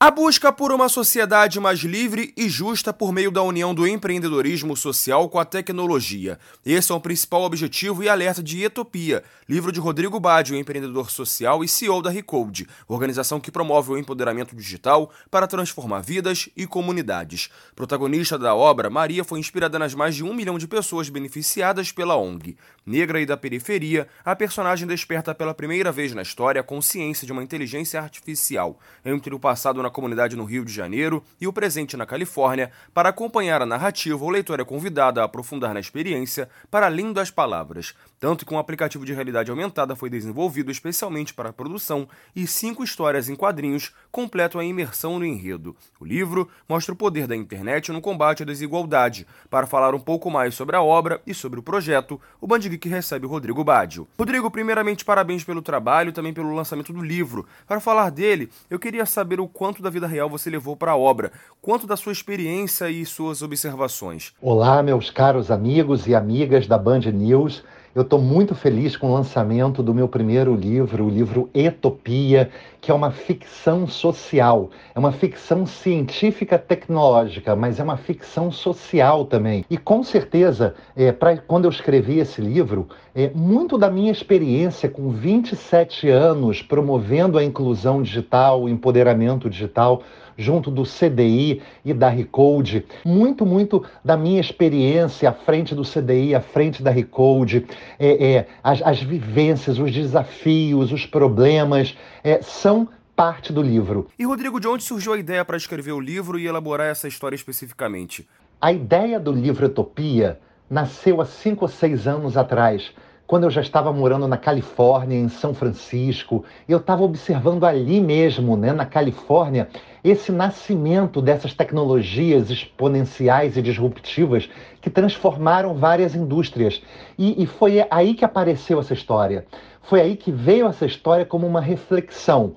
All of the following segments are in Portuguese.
A busca por uma sociedade mais livre e justa por meio da união do empreendedorismo social com a tecnologia. Esse é o principal objetivo e alerta de Etopia, livro de Rodrigo Badio, empreendedor social e CEO da Recode, organização que promove o empoderamento digital para transformar vidas e comunidades. Protagonista da obra, Maria foi inspirada nas mais de um milhão de pessoas beneficiadas pela ONG. Negra e da periferia, a personagem desperta pela primeira vez na história a consciência de uma inteligência artificial entre o passado na comunidade no Rio de Janeiro e o presente na Califórnia. Para acompanhar a narrativa, o leitor é convidado a aprofundar na experiência para além das palavras. Tanto que um aplicativo de realidade aumentada foi desenvolvido especialmente para a produção e cinco histórias em quadrinhos completam a imersão no enredo. O livro mostra o poder da internet no combate à desigualdade. Para falar um pouco mais sobre a obra e sobre o projeto, o Band recebe o Rodrigo Badio. Rodrigo, primeiramente parabéns pelo trabalho e também pelo lançamento do livro. Para falar dele, eu queria saber o quanto da vida real você levou para a obra, quanto da sua experiência e suas observações. Olá, meus caros amigos e amigas da Band News. Eu estou muito feliz com o lançamento do meu primeiro livro, o livro Etopia, que é uma ficção social. É uma ficção científica tecnológica, mas é uma ficção social também. E com certeza, é, pra, quando eu escrevi esse livro, é, muito da minha experiência com 27 anos promovendo a inclusão digital, o empoderamento digital, junto do CDI e da Recode, muito, muito da minha experiência à frente do CDI, à frente da Recode, é, é, as, as vivências, os desafios, os problemas, é, são parte do livro. E Rodrigo, de onde surgiu a ideia para escrever o livro e elaborar essa história especificamente? A ideia do livro Utopia nasceu há cinco ou seis anos atrás, quando eu já estava morando na Califórnia, em São Francisco, eu estava observando ali mesmo, né, na Califórnia, esse nascimento dessas tecnologias exponenciais e disruptivas que transformaram várias indústrias. E, e foi aí que apareceu essa história. Foi aí que veio essa história como uma reflexão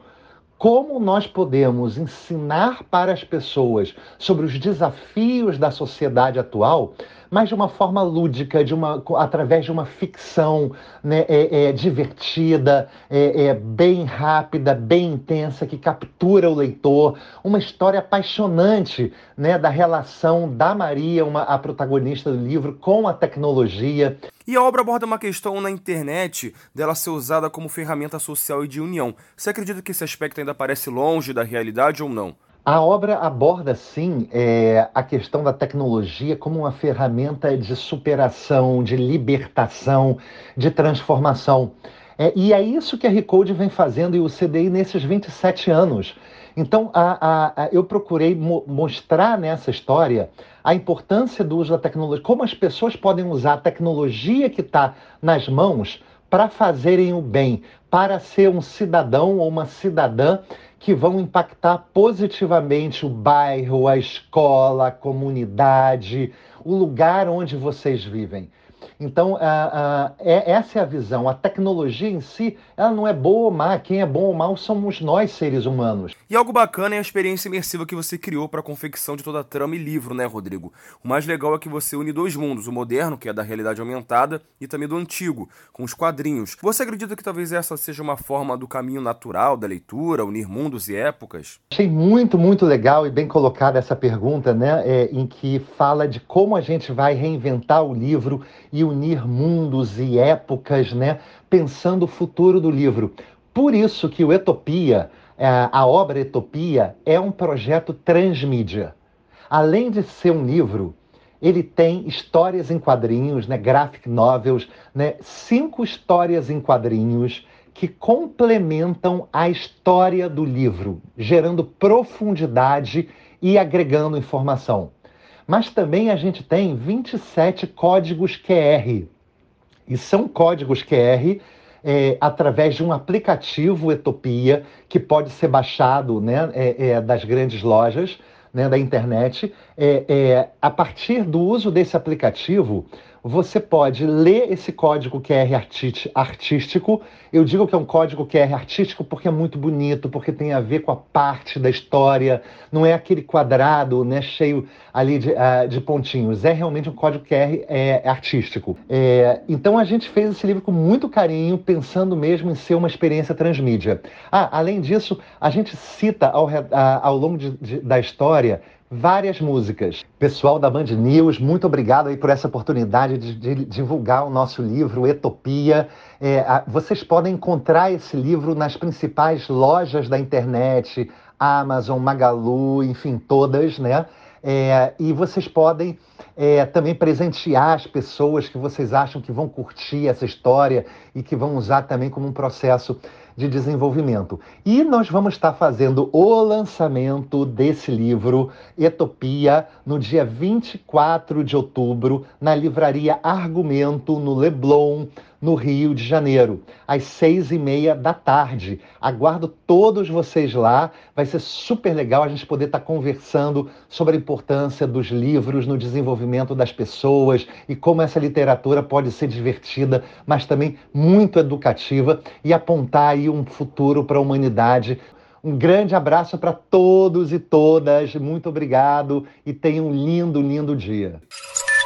como nós podemos ensinar para as pessoas sobre os desafios da sociedade atual, mas de uma forma lúdica, de uma, através de uma ficção né, é, é, divertida, é, é, bem rápida, bem intensa, que captura o leitor, uma história apaixonante né, da relação da Maria, uma, a protagonista do livro, com a tecnologia. E a obra aborda uma questão na internet dela ser usada como ferramenta social e de união. Você acredita que esse aspecto ainda parece longe da realidade ou não? A obra aborda, sim, é, a questão da tecnologia como uma ferramenta de superação, de libertação, de transformação. É, e é isso que a Recode vem fazendo e o CDI nesses 27 anos. Então, a, a, a, eu procurei mo mostrar nessa história a importância do uso da tecnologia, como as pessoas podem usar a tecnologia que está nas mãos para fazerem o bem, para ser um cidadão ou uma cidadã que vão impactar positivamente o bairro, a escola, a comunidade, o lugar onde vocês vivem. Então, é, essa é a visão. A tecnologia em si, ela não é boa ou má. Quem é bom ou mal somos nós, seres humanos. E algo bacana é a experiência imersiva que você criou para a confecção de toda a trama e livro, né, Rodrigo? O mais legal é que você une dois mundos, o moderno, que é da realidade aumentada, e também do antigo, com os quadrinhos. Você acredita que talvez essa seja uma forma do caminho natural da leitura, unir mundos e épocas? Achei muito, muito legal e bem colocada essa pergunta, né, é, em que fala de como a gente vai reinventar o livro e unir mundos e épocas, né? pensando o futuro do livro. Por isso que o Etopia, é, a obra Etopia, é um projeto transmídia. Além de ser um livro, ele tem histórias em quadrinhos, né, graphic novels, né, cinco histórias em quadrinhos que complementam a história do livro, gerando profundidade e agregando informação. Mas também a gente tem 27 códigos QR. E são códigos QR é, através de um aplicativo Etopia, que pode ser baixado né, é, é, das grandes lojas né, da internet. É, é, a partir do uso desse aplicativo, você pode ler esse código QR artístico. Eu digo que é um código QR artístico porque é muito bonito, porque tem a ver com a parte da história, não é aquele quadrado né, cheio ali de, uh, de pontinhos, é realmente um código QR é, artístico. É, então a gente fez esse livro com muito carinho, pensando mesmo em ser uma experiência transmídia. Ah, além disso, a gente cita ao, ao longo de, de, da história várias músicas. Pessoal da Band News, muito obrigado aí por essa oportunidade de, de divulgar o nosso livro Etopia. É, a, vocês podem encontrar esse livro nas principais lojas da internet, Amazon, Magalu, enfim, todas, né? É, e vocês podem é, também presentear as pessoas que vocês acham que vão curtir essa história e que vão usar também como um processo de desenvolvimento. E nós vamos estar fazendo o lançamento desse livro, Etopia, no dia 24 de outubro, na livraria Argumento, no Leblon, no Rio de Janeiro, às seis e meia da tarde. Aguardo todos vocês lá. Vai ser super legal a gente poder estar conversando sobre a importância dos livros no desenvolvimento das pessoas e como essa literatura pode ser divertida, mas também muito educativa e apontar aí um futuro para a humanidade. Um grande abraço para todos e todas. Muito obrigado e tenham um lindo, lindo dia.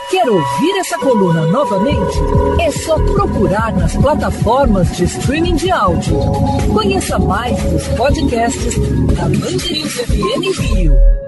Quer ouvir essa coluna novamente? É só procurar nas plataformas de streaming de áudio. Conheça mais dos podcasts da Mandirinhos FM Rio.